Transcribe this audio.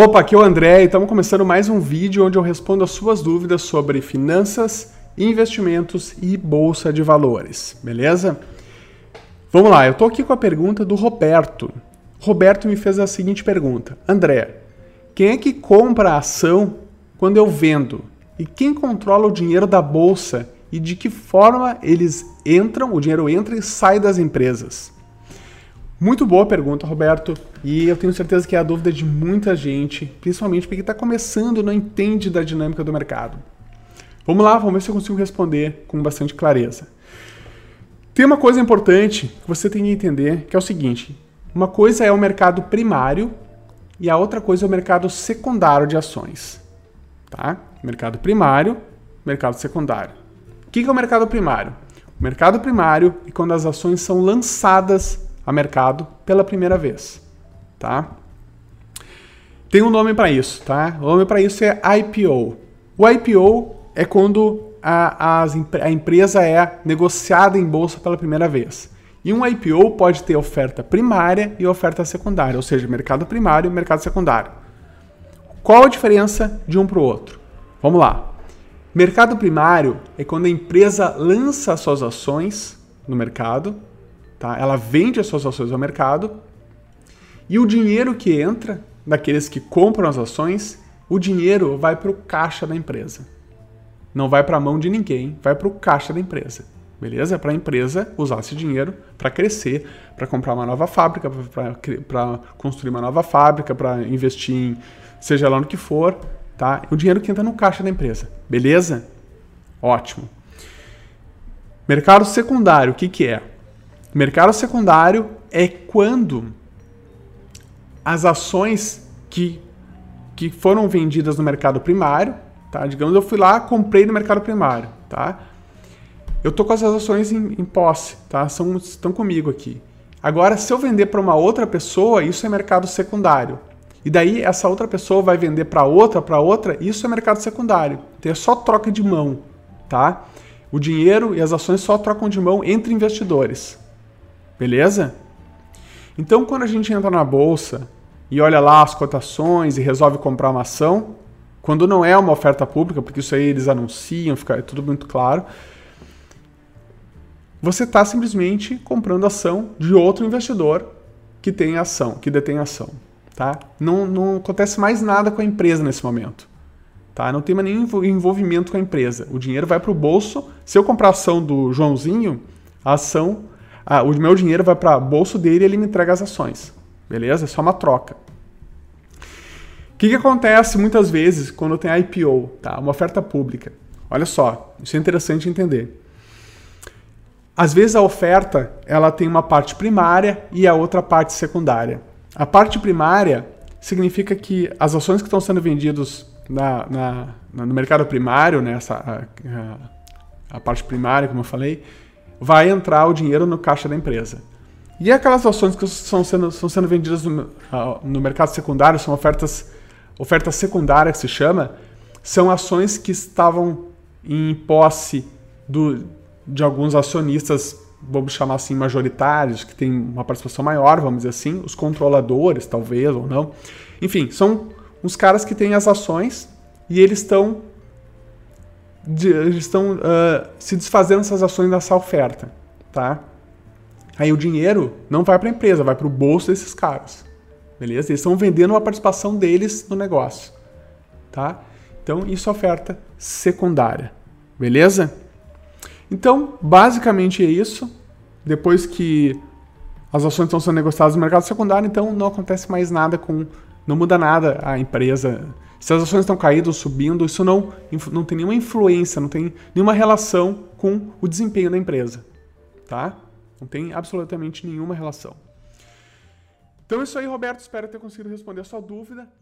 Opa, aqui é o André e estamos começando mais um vídeo onde eu respondo as suas dúvidas sobre finanças, investimentos e bolsa de valores, beleza? Vamos lá, eu estou aqui com a pergunta do Roberto. Roberto me fez a seguinte pergunta: André, quem é que compra a ação quando eu vendo? E quem controla o dinheiro da bolsa e de que forma eles entram, o dinheiro entra e sai das empresas? Muito boa pergunta, Roberto, e eu tenho certeza que é a dúvida de muita gente, principalmente porque está começando e não entende da dinâmica do mercado. Vamos lá, vamos ver se eu consigo responder com bastante clareza. Tem uma coisa importante que você tem que entender, que é o seguinte: uma coisa é o mercado primário e a outra coisa é o mercado secundário de ações. Tá? Mercado primário, mercado secundário. O que é o mercado primário? O mercado primário é quando as ações são lançadas a mercado pela primeira vez, tá? Tem um nome para isso, tá? O nome para isso é IPO. O IPO é quando a, a, empresa é negociada em bolsa pela primeira vez. E um IPO pode ter oferta primária e oferta secundária, ou seja, mercado primário e mercado secundário. Qual a diferença de um para o outro? Vamos lá. Mercado primário é quando a empresa lança suas ações no mercado Tá? Ela vende as suas ações ao mercado e o dinheiro que entra daqueles que compram as ações, o dinheiro vai para o caixa da empresa. Não vai para a mão de ninguém, vai para o caixa da empresa. Beleza? Para a empresa usar esse dinheiro para crescer, para comprar uma nova fábrica, para construir uma nova fábrica, para investir em seja lá no que for, tá? O dinheiro que entra no caixa da empresa. Beleza? Ótimo. Mercado secundário, o que, que é? Mercado secundário é quando as ações que, que foram vendidas no mercado primário, tá? Digamos, eu fui lá, comprei no mercado primário, tá? Eu tô com essas ações em, em posse, tá? São, estão comigo aqui. Agora, se eu vender para uma outra pessoa, isso é mercado secundário. E daí essa outra pessoa vai vender para outra, para outra, isso é mercado secundário. Então é só troca de mão, tá? O dinheiro e as ações só trocam de mão entre investidores. Beleza? Então, quando a gente entra na bolsa e olha lá as cotações e resolve comprar uma ação, quando não é uma oferta pública, porque isso aí eles anunciam, fica é tudo muito claro, você está simplesmente comprando ação de outro investidor que tem ação, que detém ação. Tá? Não, não acontece mais nada com a empresa nesse momento. Tá? Não tem mais nenhum envolvimento com a empresa. O dinheiro vai para o bolso. Se eu comprar ação do Joãozinho, a ação ah, o meu dinheiro vai para bolso dele e ele me entrega as ações. Beleza? É só uma troca. O que, que acontece muitas vezes quando tem IPO, tá? uma oferta pública? Olha só, isso é interessante entender. Às vezes a oferta ela tem uma parte primária e a outra parte secundária. A parte primária significa que as ações que estão sendo vendidas na, na, no mercado primário, né, essa, a, a, a parte primária, como eu falei, vai entrar o dinheiro no caixa da empresa. E aquelas ações que estão sendo, estão sendo vendidas no, no mercado secundário, são ofertas, oferta secundária que se chama, são ações que estavam em posse do, de alguns acionistas, vamos chamar assim, majoritários, que têm uma participação maior, vamos dizer assim, os controladores, talvez, ou não. Enfim, são uns caras que têm as ações e eles estão de, estão uh, se desfazendo dessas ações dessa oferta, tá? Aí o dinheiro não vai para a empresa, vai para o bolso desses caras, beleza? Eles estão vendendo uma participação deles no negócio, tá? Então isso é oferta secundária, beleza? Então basicamente é isso. Depois que as ações estão sendo negociadas no mercado secundário, então não acontece mais nada com, não muda nada a empresa se as ações estão caindo ou subindo, isso não, não tem nenhuma influência, não tem nenhuma relação com o desempenho da empresa. Tá? Não tem absolutamente nenhuma relação. Então é isso aí, Roberto. Espero ter conseguido responder a sua dúvida.